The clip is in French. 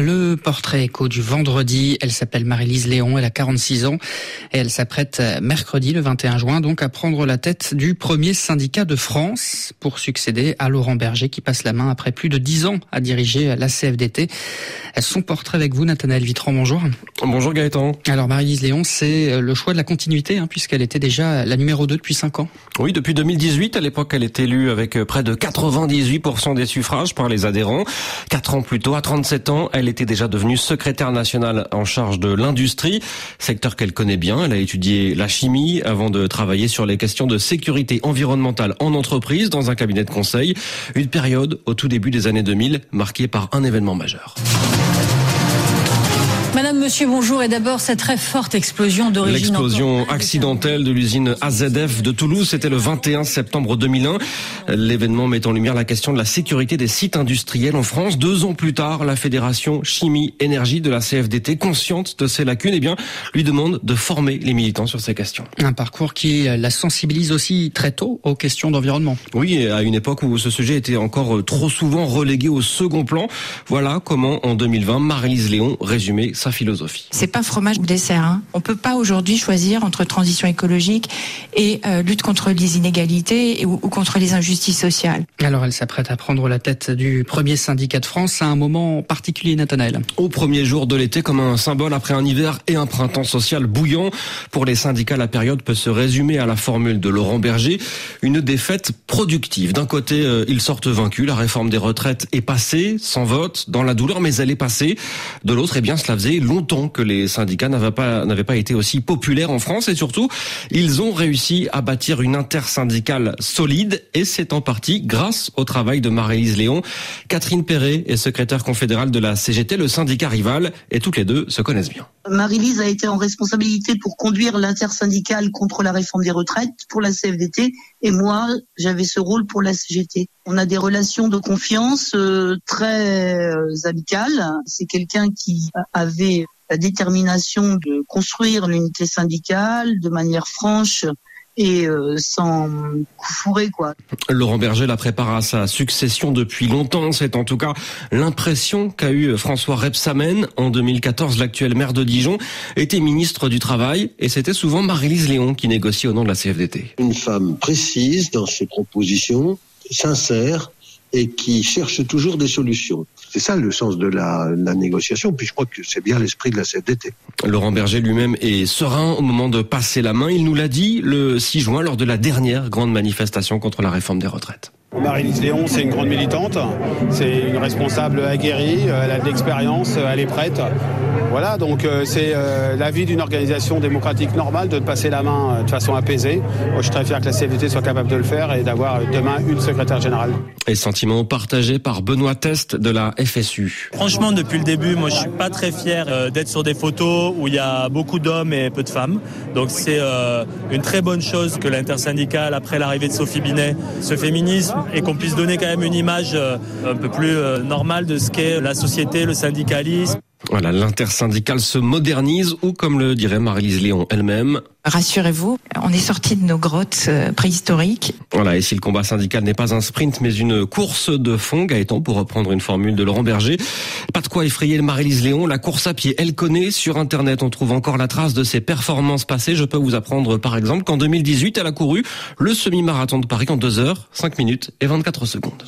Le portrait écho du vendredi, elle s'appelle Marie-Lise Léon, elle a 46 ans et elle s'apprête mercredi le 21 juin donc à prendre la tête du premier syndicat de France pour succéder à Laurent Berger qui passe la main après plus de 10 ans à diriger la CFDT. Son portrait avec vous, Nathanaël Vitran, bonjour. Bonjour Gaëtan. Alors Marie-Lise Léon, c'est le choix de la continuité hein, puisqu'elle était déjà la numéro 2 depuis 5 ans. Oui, depuis 2018, à l'époque elle est élue avec près de 98% des suffrages par les adhérents. Quatre ans plus tôt, à 37 ans, elle était déjà devenue secrétaire nationale en charge de l'industrie, secteur qu'elle connaît bien. Elle a étudié la chimie avant de travailler sur les questions de sécurité environnementale en entreprise dans un cabinet de conseil. Une période au tout début des années 2000 marquée par un événement majeur. Monsieur, bonjour. Et d'abord, cette très forte explosion d'origine. L'explosion accidentelle de l'usine AZF de Toulouse, c'était le 21 septembre 2001. L'événement met en lumière la question de la sécurité des sites industriels en France. Deux ans plus tard, la Fédération Chimie Énergie de la CFDT, consciente de ses lacunes, eh bien, lui demande de former les militants sur ces questions. Un parcours qui la sensibilise aussi très tôt aux questions d'environnement. Oui, à une époque où ce sujet était encore trop souvent relégué au second plan. Voilà comment, en 2020, Marie-Lise Léon résumait sa philosophie. C'est pas fromage ou dessert. Hein. On peut pas aujourd'hui choisir entre transition écologique et euh, lutte contre les inégalités et, ou, ou, contre les injustices sociales. Alors elle s'apprête à prendre la tête du premier syndicat de France à un moment particulier, Nathanaël. Au premier jour de l'été, comme un symbole après un hiver et un printemps social bouillant. Pour les syndicats, la période peut se résumer à la formule de Laurent Berger, une défaite productive. D'un côté, euh, ils sortent vaincus, la réforme des retraites est passée, sans vote, dans la douleur, mais elle est passée. De l'autre, eh bien, cela faisait longtemps que les syndicats n'avaient pas, n'avaient pas été aussi populaires en France et surtout, ils ont réussi à bâtir une intersyndicale solide et c'est en partie grâce au travail de Marie-Lise Léon. Catherine Perret est secrétaire confédérale de la CGT, le syndicat rival, et toutes les deux se connaissent bien. Marie-Lise a été en responsabilité pour conduire l'intersyndicale contre la réforme des retraites pour la CFDT et moi, j'avais ce rôle pour la CGT. On a des relations de confiance euh, très euh, amicales. C'est quelqu'un qui avait la détermination de construire l'unité syndicale de manière franche et euh, sans coup fourré quoi. Laurent Berger la prépare à sa succession depuis longtemps. C'est en tout cas l'impression qu'a eu François Rebsamen en 2014. L'actuel maire de Dijon était ministre du Travail et c'était souvent Marie-Lise Léon qui négociait au nom de la CFDT. Une femme précise dans ses propositions, sincère et qui cherche toujours des solutions. C'est ça le sens de la, la, négociation, puis je crois que c'est bien l'esprit de la CFDT. Laurent Berger lui-même est serein au moment de passer la main. Il nous l'a dit le 6 juin lors de la dernière grande manifestation contre la réforme des retraites. Marie-Lise Léon, c'est une grande militante, c'est une responsable aguerrie, elle a de l'expérience, elle est prête. Voilà, donc euh, c'est euh, l'avis d'une organisation démocratique normale de passer la main euh, de façon apaisée. Moi, je suis très fier que la CFDT soit capable de le faire et d'avoir demain une secrétaire générale. Et sentiment partagé par Benoît Test de la FSU. Franchement, depuis le début, moi, je suis pas très fier euh, d'être sur des photos où il y a beaucoup d'hommes et peu de femmes. Donc c'est euh, une très bonne chose que l'intersyndicale, après l'arrivée de Sophie Binet, ce féminisme et qu'on puisse donner quand même une image euh, un peu plus normale de ce qu'est la société, le syndicalisme. Voilà, l'intersyndicale se modernise ou comme le dirait Marie-Lise Léon elle-même. Rassurez-vous, on est sorti de nos grottes préhistoriques. Voilà, et si le combat syndical n'est pas un sprint mais une course de fond, Gaëtan, pour reprendre une formule de Laurent Berger, pas de quoi effrayer Marie-Lise Léon, la course à pied, elle connaît, sur Internet on trouve encore la trace de ses performances passées. Je peux vous apprendre par exemple qu'en 2018, elle a couru le semi-marathon de Paris en 2 heures, 5 minutes et 24 secondes.